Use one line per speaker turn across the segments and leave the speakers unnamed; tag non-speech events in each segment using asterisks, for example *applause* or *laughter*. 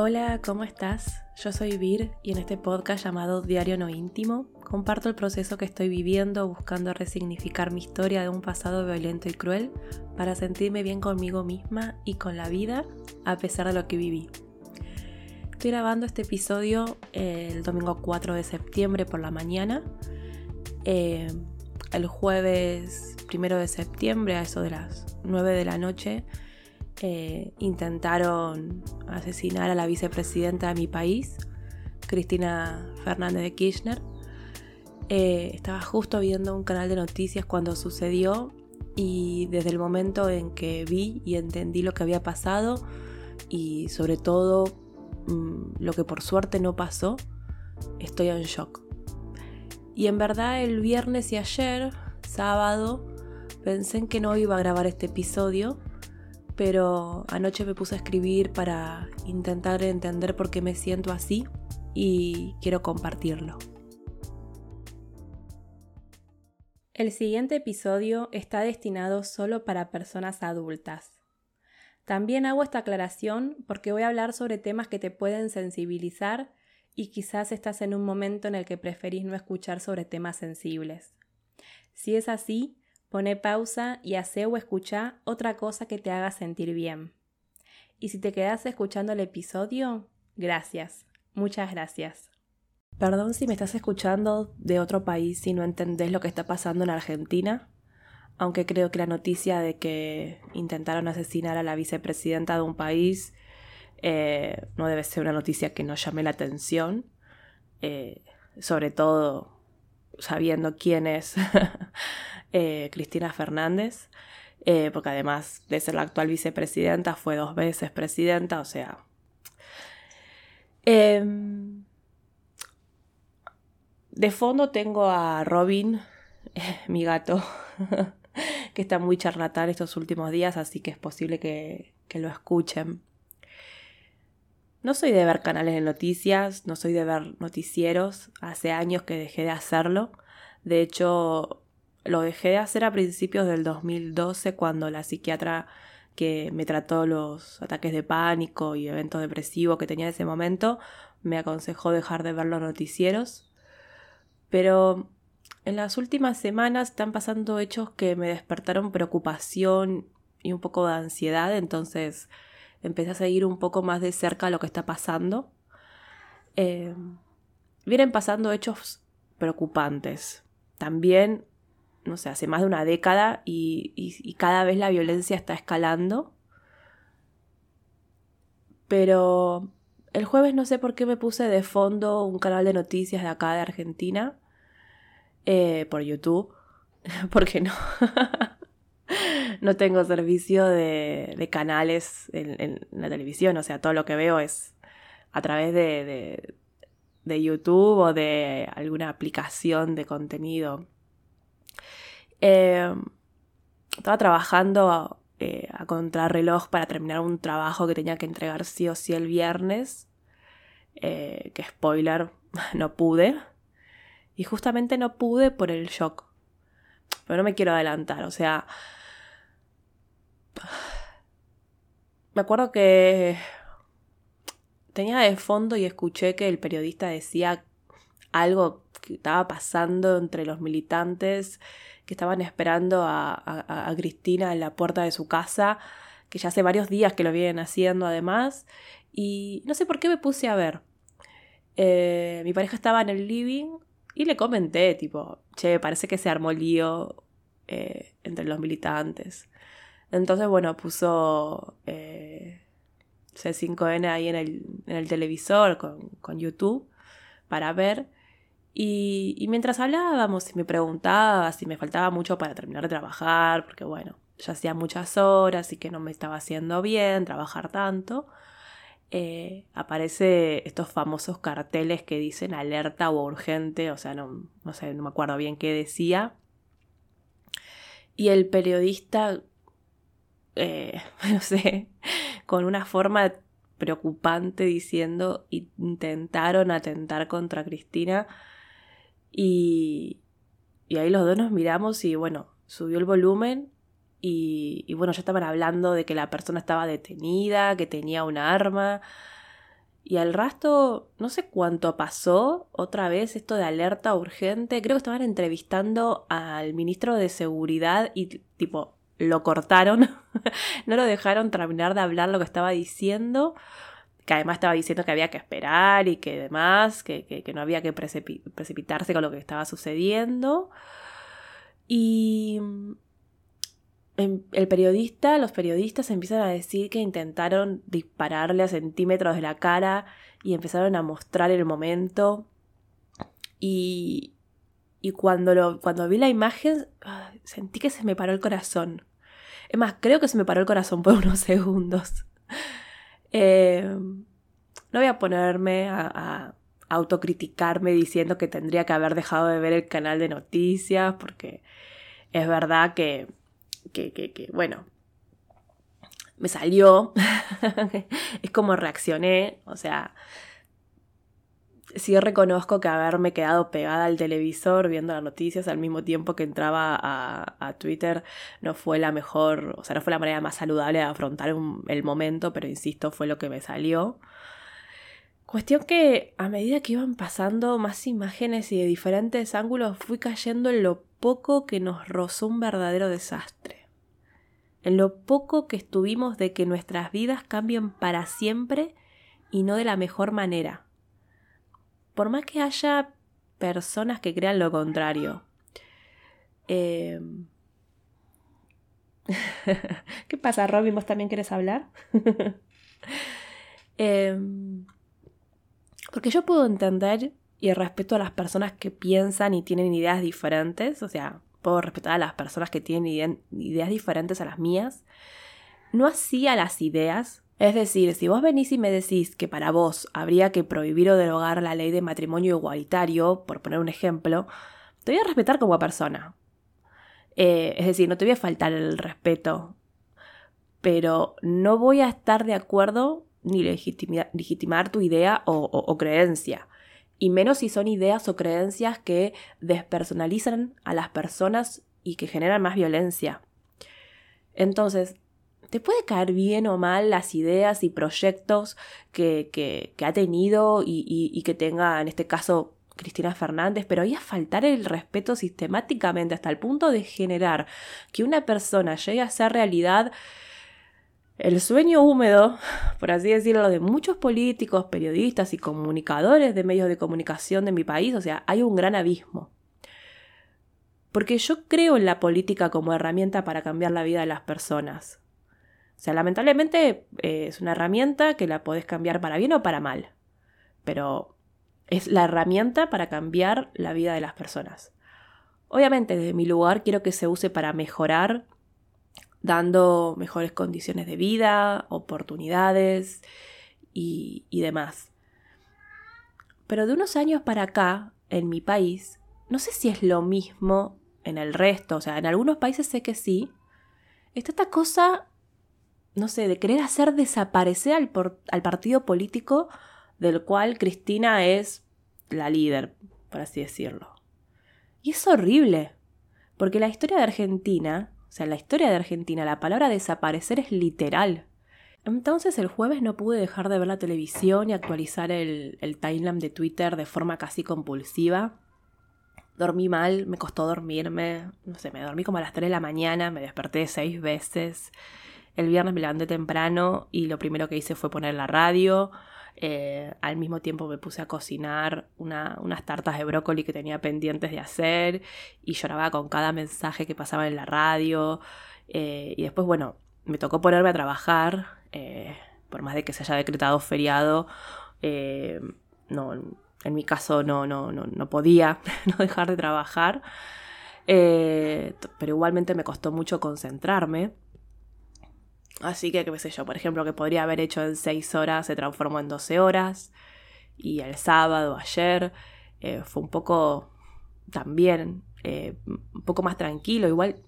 Hola, ¿cómo estás? Yo soy Vir y en este podcast llamado Diario No Íntimo comparto el proceso que estoy viviendo buscando resignificar mi historia de un pasado violento y cruel para sentirme bien conmigo misma y con la vida a pesar de lo que viví. Estoy grabando este episodio el domingo 4 de septiembre por la mañana. Eh, el jueves 1 de septiembre, a eso de las 9 de la noche, intentaron asesinar a la vicepresidenta de mi país, Cristina Fernández de Kirchner. Eh, estaba justo viendo un canal de noticias cuando sucedió y desde el momento en que vi y entendí lo que había pasado y sobre todo mm, lo que por suerte no pasó, estoy en shock. Y en verdad el viernes y ayer, sábado, pensé en que no iba a grabar este episodio pero anoche me puse a escribir para intentar entender por qué me siento así y quiero compartirlo. El siguiente episodio está destinado solo para personas adultas. También hago esta aclaración porque voy a hablar sobre temas que te pueden sensibilizar y quizás estás en un momento en el que preferís no escuchar sobre temas sensibles. Si es así, Pone pausa y hace o escucha otra cosa que te haga sentir bien. Y si te quedas escuchando el episodio, gracias, muchas gracias. Perdón si me estás escuchando de otro país y no entendés lo que está pasando en Argentina, aunque creo que la noticia de que intentaron asesinar a la vicepresidenta de un país eh, no debe ser una noticia que nos llame la atención, eh, sobre todo sabiendo quién es *laughs* Eh, Cristina Fernández, eh, porque además de ser la actual vicepresidenta, fue dos veces presidenta, o sea... Em, de fondo tengo a Robin, *laughs* mi gato, *laughs* que está muy charlatán estos últimos días, así que es posible que, que lo escuchen. No soy de ver canales de noticias, no soy de ver noticieros, hace años que dejé de hacerlo. De hecho, lo dejé de hacer a principios del 2012 cuando la psiquiatra que me trató los ataques de pánico y eventos depresivos que tenía en ese momento me aconsejó dejar de ver los noticieros. Pero en las últimas semanas están pasando hechos que me despertaron preocupación y un poco de ansiedad, entonces empecé a seguir un poco más de cerca lo que está pasando. Eh, vienen pasando hechos preocupantes. También no sé, hace más de una década y, cada vez la violencia está escalando. Pero el jueves no sé por qué me puse de fondo un canal de noticias de acá de Argentina eh, por YouTube, *laughs* porque no. *laughs* no tengo servicio de, canales en, la televisión, o sea, todo lo que veo es a través de, de YouTube o de alguna aplicación de contenido eh, estaba trabajando eh, a contrarreloj para terminar un trabajo que tenía que entregar sí o sí el viernes. Eh, que spoiler, *laughs* no pude. Y justamente no pude por el shock. Pero no me quiero adelantar, o sea... *sighs* Me acuerdo que tenía de fondo y escuché que el periodista decía algo que estaba pasando entre los militantes que estaban esperando a, Cristina en la puerta de su casa, que ya hace varios días que lo vienen haciendo además, y no sé por qué me puse a ver. Eh, mi pareja estaba en el living y le comenté, tipo, che, parece que se armó lío eh, entre los militantes. Entonces, bueno, puso eh, C5N ahí en el, en el televisor con YouTube para ver. Y, mientras hablábamos y me preguntaba si me faltaba mucho para terminar de trabajar, porque bueno, ya hacía muchas horas y que no me estaba haciendo bien trabajar tanto, eh, aparece estos famosos carteles que dicen alerta o urgente, o sea, no, no sé, no me acuerdo bien qué decía. Y el periodista, eh, *laughs* no sé, con una forma preocupante diciendo intentaron atentar contra Cristina y, y ahí los dos nos miramos y bueno, subió el volumen y, bueno, ya estaban hablando de que la persona estaba detenida, que tenía un arma. Y al resto, no sé cuánto pasó, otra vez esto de alerta urgente, creo que estaban entrevistando al ministro de Seguridad y tipo, lo cortaron, *laughs* no lo dejaron terminar de hablar lo que estaba diciendo, que además estaba diciendo que había que esperar y que demás, que, no había que precipitarse con lo que estaba sucediendo. Y el periodista, los periodistas empiezan a decir que intentaron dispararle a centímetros de la cara y empezaron a mostrar el momento. Y, y cuando, lo, cuando vi la imagen, sentí que se me paró el corazón. Es más, creo que se me paró el corazón por *laughs* unos segundos. Eh, no voy a ponerme a, autocriticarme diciendo que tendría que haber dejado de ver el canal de noticias, porque es verdad que, que, bueno, me salió, *laughs* es como reaccioné, o sea, sí reconozco que haberme quedado pegada al televisor viendo las noticias al mismo tiempo que entraba a, Twitter no fue la mejor, o sea, no fue la manera más saludable de afrontar el momento, pero insisto, fue lo que me salió. Cuestión que a medida que iban pasando más imágenes y de diferentes ángulos fui cayendo en lo poco que nos rozó un verdadero desastre en lo poco que estuvimos de que nuestras vidas cambien para siempre y no de la mejor manera. Por más que haya personas que crean lo contrario. Em, *laughs* ¿Qué pasa, Robin? ¿Vos también querés hablar? *laughs* Em, porque yo puedo entender y respeto a las personas que piensan y tienen ideas diferentes, o sea, puedo respetar a las personas que tienen ideas diferentes a las mías, no así a las ideas. Es decir, si vos venís y me decís que para vos habría que prohibir o derogar la ley de matrimonio igualitario, por poner un ejemplo, te voy a respetar como persona. Eh, es decir, no te voy a faltar el respeto, pero no voy a estar de acuerdo ni legitimar tu idea o creencia y menos si son ideas o creencias que despersonalizan a las personas y que generan más violencia. Entonces, te puede caer bien o mal las ideas y proyectos que, que, ha tenido y, que tenga, en este caso, Cristina Fernández, pero ahí a faltar el respeto sistemáticamente hasta el punto de generar que una persona llegue a ser realidad el sueño húmedo, por así decirlo, de muchos políticos, periodistas y comunicadores de medios de comunicación de mi país, o sea, hay un gran abismo. Porque yo creo en la política como herramienta para cambiar la vida de las personas. O sea, lamentablemente eh, es una herramienta que la podés cambiar para bien o para mal. Pero es la herramienta para cambiar la vida de las personas. Obviamente, desde mi lugar quiero que se use para mejorar dando mejores condiciones de vida, oportunidades y, demás. Pero de unos años para acá, en mi país, no sé si es lo mismo en el resto, o sea, en algunos países sé que sí, está esta cosa, no sé, de querer hacer desaparecer al, partido político del cual Cristina es la líder, por así decirlo. Y es horrible, porque la historia de Argentina o sea, en la historia de Argentina la palabra desaparecer es literal. Entonces el jueves no pude dejar de ver la televisión y actualizar el, el timeline de Twitter de forma casi compulsiva. Dormí mal, me costó dormirme, no sé, me dormí como a las 3 de la mañana, me desperté seis veces. El viernes me levanté temprano y lo primero que hice fue poner la radio. Eh, al mismo tiempo me puse a cocinar unas tartas de brócoli que tenía pendientes de hacer y lloraba con cada mensaje que pasaba en la radio. Eh, y después, bueno, me tocó ponerme a trabajar, eh, por más de que se haya decretado feriado. no, en mi caso no, no, no, no podía *laughs* no dejar de trabajar. pero igualmente me costó mucho concentrarme. Así que, qué sé yo, por ejemplo, que podría haber hecho en 6 horas se transformó en 12 horas. Y el sábado, ayer, eh, fue un poco también, eh, un poco más tranquilo. Igual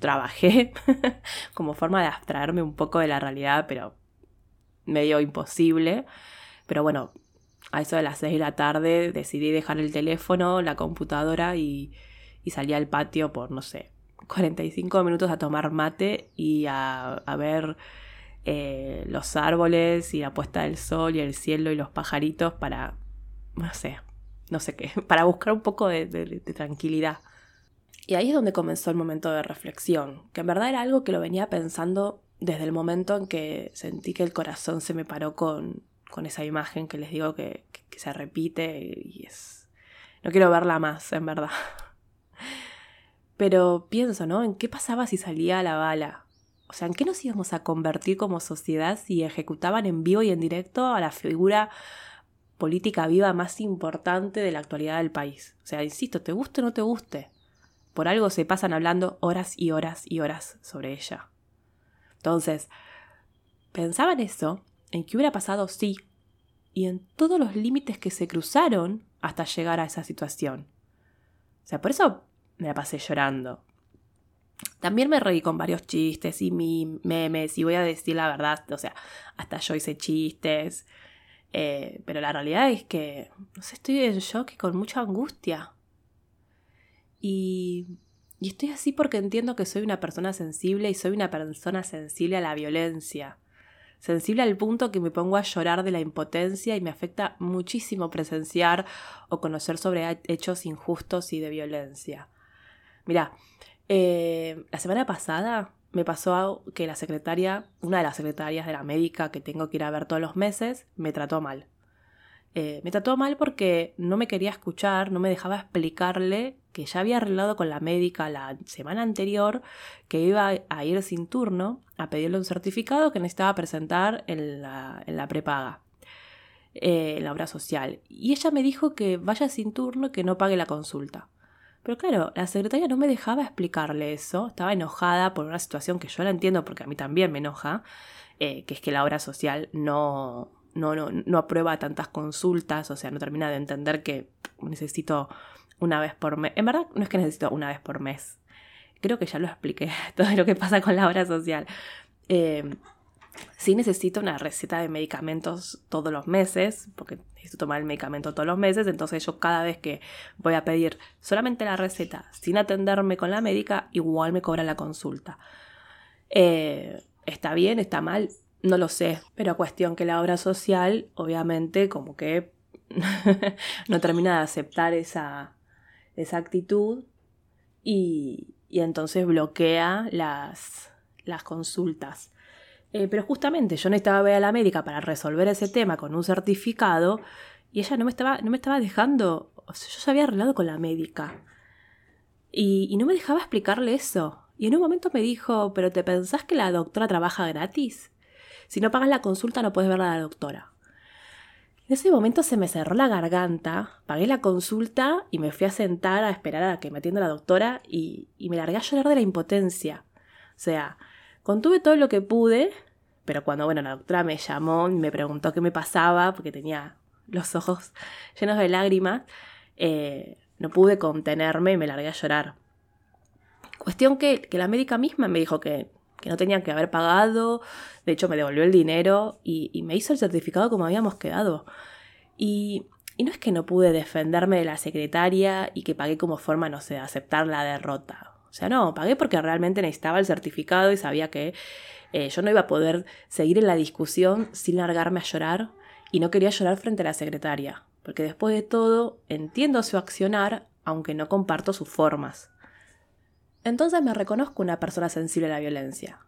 trabajé *laughs* como forma de abstraerme un poco de la realidad, pero medio imposible. Pero bueno, a eso de las 6 de la tarde decidí dejar el teléfono, la computadora y, y salí al patio por, no sé, 45 minutos a tomar mate y a, ver eh, los árboles y la puesta del sol y el cielo y los pajaritos para, no sé, no sé qué, *laughs* para buscar un poco de, tranquilidad. Y ahí es donde comenzó el momento de reflexión, que en verdad era algo que lo venía pensando desde el momento en que sentí que el corazón se me paró con, con esa imagen que les digo que, se repite y es... No quiero verla más, en verdad. *laughs* Pero pienso, ¿no? ¿En qué pasaba si salía la bala? O sea, ¿en qué nos íbamos a convertir como sociedad si ejecutaban en vivo y en directo a la figura política viva más importante de la actualidad del país? O sea, insisto, te guste o no te guste. Por algo se pasan hablando horas y horas y horas sobre ella. Entonces, pensaba en eso, en qué hubiera pasado si, y en todos los límites que se cruzaron hasta llegar a esa situación. O sea, por eso me la pasé llorando. También me reí con varios chistes y memes, y voy a decir la verdad, o sea, hasta yo hice chistes. Eh, pero la realidad es que, no sé, estoy en shock y con mucha angustia. Y estoy así porque entiendo que soy una persona sensible y soy una persona sensible a la violencia. Sensible al punto que me pongo a llorar de la impotencia y me afecta muchísimo presenciar o conocer sobre hechos injustos y de violencia. Mira, eh, la semana pasada me pasó que la secretaria, una de las secretarias de la médica que tengo que ir a ver todos los meses, me trató mal. Eh, me trató mal porque no me quería escuchar, no me dejaba explicarle que ya había arreglado con la médica la semana anterior que iba a ir sin turno a pedirle un certificado que necesitaba presentar en la, en la prepaga, eh, en la obra social. Y ella me dijo que vaya sin turno que no pague la consulta. Pero claro, la secretaria no me dejaba explicarle eso, estaba enojada por una situación que yo la entiendo porque a mí también me enoja, eh, que es que la obra social no, no, no, no aprueba tantas consultas, o sea, no termina de entender que necesito una vez por mes. En verdad, no es que necesito una vez por mes. Creo que ya lo expliqué, *laughs* todo lo que pasa con la obra social. Eh, sí necesito una receta de medicamentos todos los meses, porque necesito tomar el medicamento todos los meses, entonces yo cada vez que voy a pedir solamente la receta sin atenderme con la médica, igual me cobra la consulta. Eh, ¿Está bien? ¿Está mal? No lo sé, pero cuestión que la obra social, obviamente, como que *laughs* no termina de aceptar esa, esa actitud y, y, entonces bloquea las, las consultas. Eh, pero justamente yo necesitaba ver a la médica para resolver ese tema con un certificado y ella no me estaba, no me estaba dejando, yo ya había arreglado con la médica y, y no me dejaba explicarle eso. Y en un momento me dijo, pero ¿te pensás que la doctora trabaja gratis? Si no pagas la consulta no puedes ver a la doctora. En ese momento se me cerró la garganta, pagué la consulta y me fui a sentar a esperar a que me atienda la doctora y, me largué a llorar de la impotencia. O sea, contuve todo lo que pude, pero cuando bueno, la doctora me llamó y me preguntó qué me pasaba, porque tenía los ojos *laughs* llenos de lágrimas, eh, no pude contenerme y me largué a llorar. Cuestión que, que la médica misma me dijo que que no tenían que haber pagado. De hecho, me devolvió el dinero y, me hizo el certificado como habíamos quedado. Y, y, no es que no pude defenderme de la secretaria y que pagué como forma, no sé, de aceptar la derrota. O sea, no, pagué porque realmente necesitaba el certificado y sabía que eh, yo no iba a poder seguir en la discusión sin largarme a llorar y no quería llorar frente a la secretaria. Porque después de todo, entiendo su accionar, aunque no comparto sus formas. Entonces me reconozco una persona sensible a la violencia.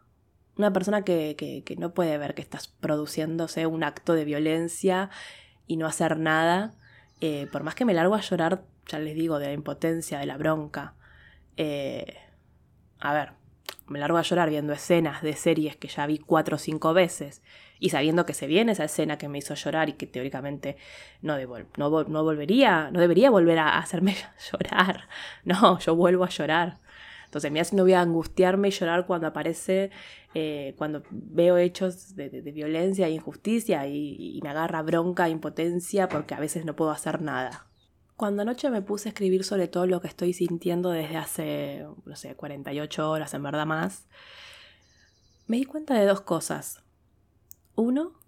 Una persona que, no puede ver que estás produciéndose un acto de violencia y no hacer nada. Eh, por más que me largo a llorar, ya les digo, de la impotencia, de la bronca. Eh, a ver, me largo a llorar viendo escenas de series que ya vi cuatro o cinco veces y sabiendo que se viene esa escena que me hizo llorar y que teóricamente no, no, volvería, no debería volver a hacerme *laughs* llorar. No, yo vuelvo a llorar. Entonces, me no voy a angustiarme y llorar cuando aparece, eh, cuando veo hechos de, violencia e injusticia y, me agarra bronca e impotencia porque a veces no puedo hacer nada. Cuando anoche me puse a escribir sobre todo lo que estoy sintiendo desde hace, no sé, 48 horas, en verdad más, me di cuenta de dos cosas. Uno,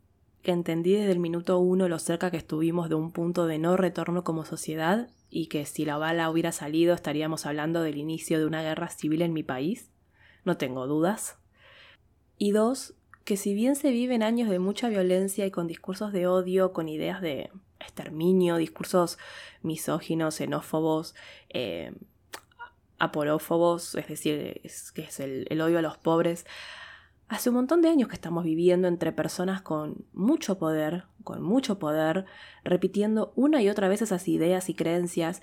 que entendí desde el minuto uno lo cerca que estuvimos de un punto de no retorno como sociedad y que si la bala hubiera salido estaríamos hablando del inicio de una guerra civil en mi país. No tengo dudas. Y dos, que si bien se viven años de mucha violencia y con discursos de odio, con ideas de exterminio, discursos misóginos, xenófobos, eh, aporófobos, es decir, que es el odio a los pobres, Hace un montón de años que estamos viviendo entre personas con mucho poder, con mucho poder, repitiendo una y otra vez esas ideas y creencias,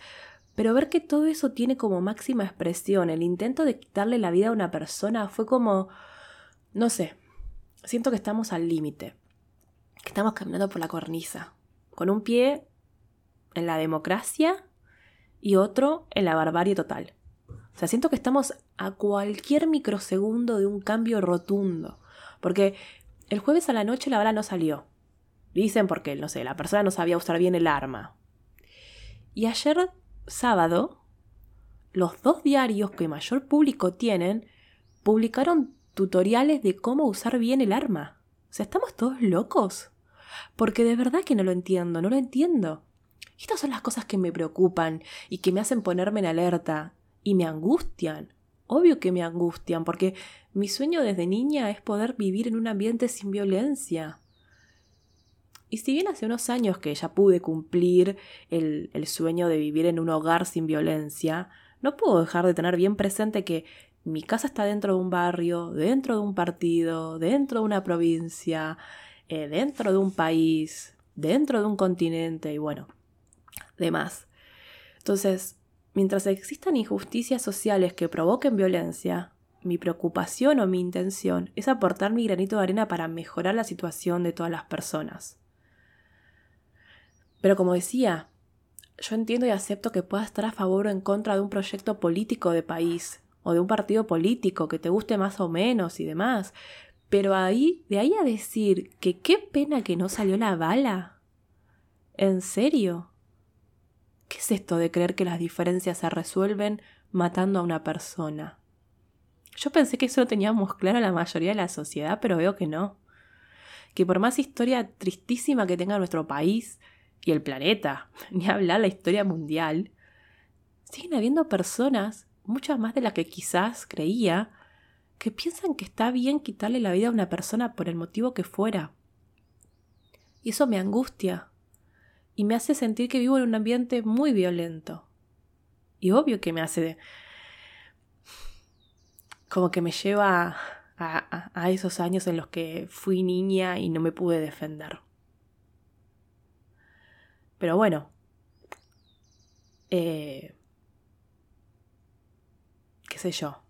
pero ver que todo eso tiene como máxima expresión, el intento de quitarle la vida a una persona fue como, no sé, siento que estamos al límite, que estamos caminando por la cornisa, con un pie en la democracia y otro en la barbarie total. O sea, siento que estamos a cualquier microsegundo de un cambio rotundo. Porque el jueves a la noche la bala no salió. Dicen porque, no sé, la persona no sabía usar bien el arma. Y ayer, sábado, los dos diarios que mayor público tienen publicaron tutoriales de cómo usar bien el arma. O sea, ¿estamos todos locos? Porque de verdad que no lo entiendo, no lo entiendo. Estas son las cosas que me preocupan y que me hacen ponerme en alerta y me angustian. Obvio que me angustian, porque mi sueño desde niña es poder vivir en un ambiente sin violencia. Y si bien hace unos años que ya pude cumplir el, el, sueño de vivir en un hogar sin violencia, no puedo dejar de tener bien presente que mi casa está dentro de un barrio, dentro de un partido, dentro de una provincia, eh, dentro de un país, dentro de un continente y bueno, demás. Entonces, Mientras existan injusticias sociales que provoquen violencia, mi preocupación o mi intención es aportar mi granito de arena para mejorar la situación de todas las personas. Pero como decía, yo entiendo y acepto que puedas estar a favor o en contra de un proyecto político de país o de un partido político que te guste más o menos y demás, pero ahí, de ahí a decir que qué pena que no salió la bala. ¿En serio? ¿Qué es esto de creer que las diferencias se resuelven matando a una persona? Yo pensé que eso lo teníamos claro la mayoría de la sociedad, pero veo que no. Que por más historia tristísima que tenga nuestro país y el planeta, *laughs* ni hablar la historia mundial, siguen habiendo personas, muchas más de las que quizás creía, que piensan que está bien quitarle la vida a una persona por el motivo que fuera. Y eso me angustia, y me hace sentir que vivo en un ambiente muy violento. Y obvio que me hace... como que me lleva a, esos años en los que fui niña y no me pude defender. Pero bueno, eh, qué sé yo.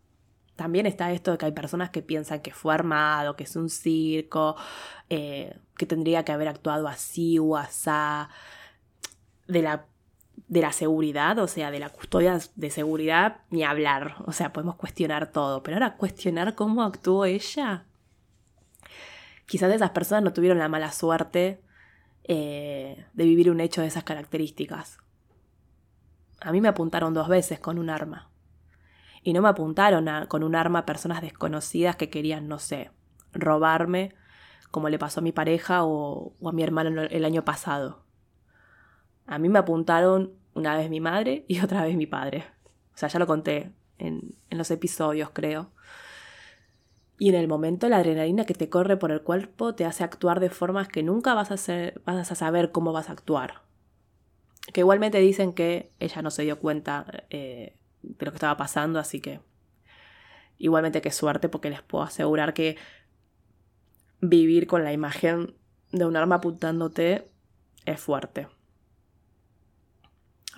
También está esto de que hay personas que piensan que fue armado, que es un circo, eh, que tendría que haber actuado así o asá de la, de la seguridad, o sea, de la custodia de seguridad, ni hablar. O sea, podemos cuestionar todo. Pero ahora cuestionar cómo actuó ella. Quizás esas personas no tuvieron la mala suerte eh, de vivir un hecho de esas características. A mí me apuntaron dos veces con un arma. Y no me apuntaron con un arma a personas desconocidas que querían, no sé, robarme, como le pasó a mi pareja o a mi hermano el año pasado. A mí me apuntaron una vez mi madre y *laughs* otra vez mi padre. O sea, ya lo conté en, los episodios, creo. Y en el momento la adrenalina que te corre por el cuerpo te hace actuar de formas que nunca vas a, hacer, vas a saber cómo vas a actuar. Que igualmente dicen que ella no se dio cuenta eh, de lo que estaba pasando, así que igualmente qué suerte porque les puedo asegurar que vivir con la imagen de un arma apuntándote es fuerte.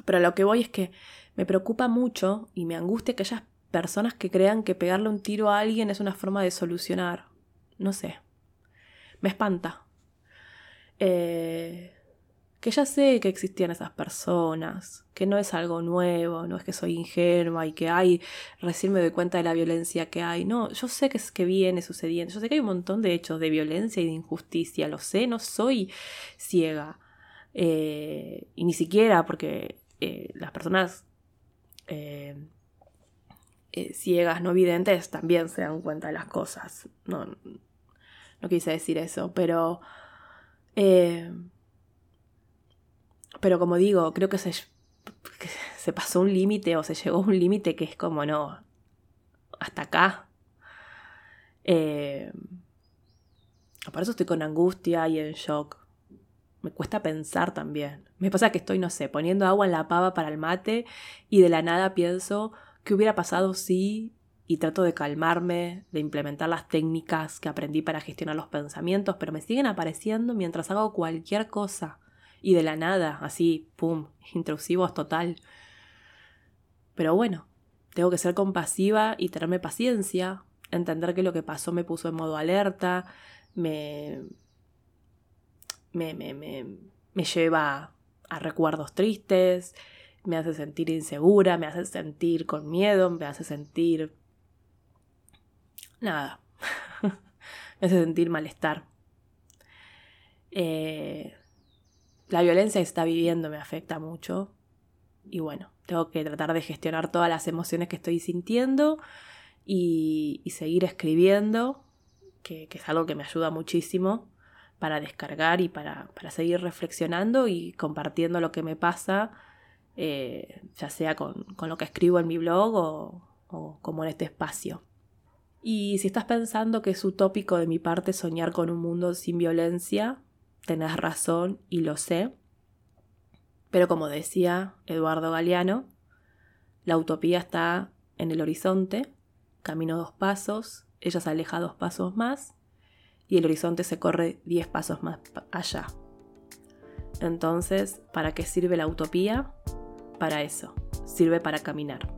Pero lo que voy es que me preocupa mucho y me angustia que personas que crean que pegarle un tiro a alguien es una forma de solucionar. No sé. Me espanta. Eh, que ya sé que existían esas personas, que no es algo nuevo, no es que soy ingenua y que hay, recién me doy cuenta de la violencia que hay. No, yo sé que es que viene sucediendo. Yo sé que hay un montón de hechos de violencia y de injusticia. Lo sé, no soy ciega. Eh, y ni siquiera porque eh, las personas eh, ciegas, no videntes, también se dan cuenta de las cosas. No, no quise decir eso, pero... pero como digo, creo que se, se pasó un límite o se llegó a un límite que es como, no, hasta acá. Por eso estoy con angustia y en shock. Me cuesta pensar también. Me pasa que estoy, no sé, poniendo agua en la pava para el mate y de la nada pienso qué hubiera pasado si y trato de calmarme, de implementar las técnicas que aprendí para gestionar los pensamientos, pero me siguen apareciendo mientras hago cualquier cosa y de la nada, así, pum, *laughs* intrusivos total. Pero bueno, tengo que ser compasiva y tenerme paciencia, entender que lo que pasó me puso en modo alerta, me, me, me, me, lleva a recuerdos tristes, me hace sentir insegura, me hace sentir con miedo, me hace sentir... Nada, *laughs* me hace sentir malestar. Eh, la violencia que está viviendo me afecta mucho y bueno, tengo que tratar de gestionar todas las emociones que estoy sintiendo y, seguir escribiendo, que, es algo que me ayuda muchísimo para descargar y para, seguir reflexionando y compartiendo lo que me pasa, eh, ya sea con, lo que escribo en mi blog o, o como en este espacio. Y si estás pensando que es utópico de mi parte soñar con un mundo sin violencia, tenés razón y lo sé. Pero como decía Eduardo Galeano, la utopía está en el horizonte, camino dos pasos, ella se aleja dos pasos más y el horizonte se corre diez pasos más allá. Entonces, ¿para qué sirve la utopía? Para eso, sirve para caminar.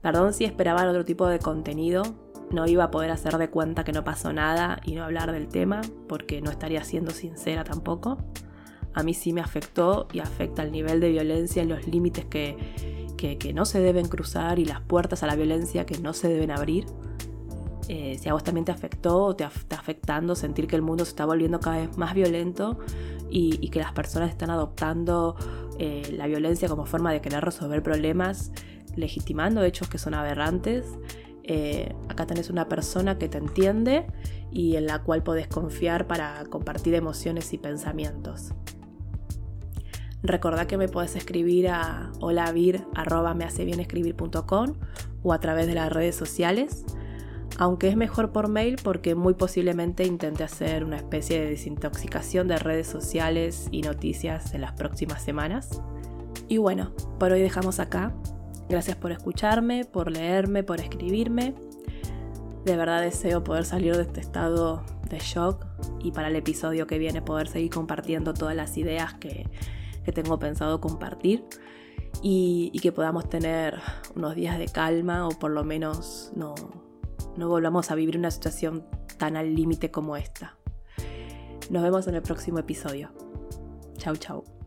Perdón si esperaban otro tipo de contenido, no iba a poder hacer de cuenta que no pasó nada y no hablar del tema, porque no estaría siendo sincera tampoco. A mí sí me afectó y afecta el nivel de violencia y los límites que, que, no se deben cruzar y las puertas a la violencia que no se deben abrir. Eh, si a vos también te afectó o te está afectando sentir que el mundo se está volviendo cada vez más violento y, que las personas están adoptando eh, la violencia como forma de querer resolver problemas, legitimando hechos que son aberrantes, eh, acá tenés una persona que te entiende y en la cual podés confiar para compartir emociones y pensamientos. Recordá que me podés escribir a holavir.mehacebienscribir.com o a través de las redes sociales, aunque es mejor por mail porque muy posiblemente intente hacer una especie de desintoxicación de redes sociales y noticias en las próximas semanas. Y bueno, por hoy dejamos acá. Gracias por escucharme, por leerme, por escribirme. De verdad deseo poder salir de este estado de shock y para el episodio que viene poder seguir compartiendo todas las ideas que, tengo pensado compartir y, y, que podamos tener unos días de calma o por lo menos no, no volvamos a vivir una situación tan al límite como esta. Nos vemos en el próximo episodio. Chau, chau.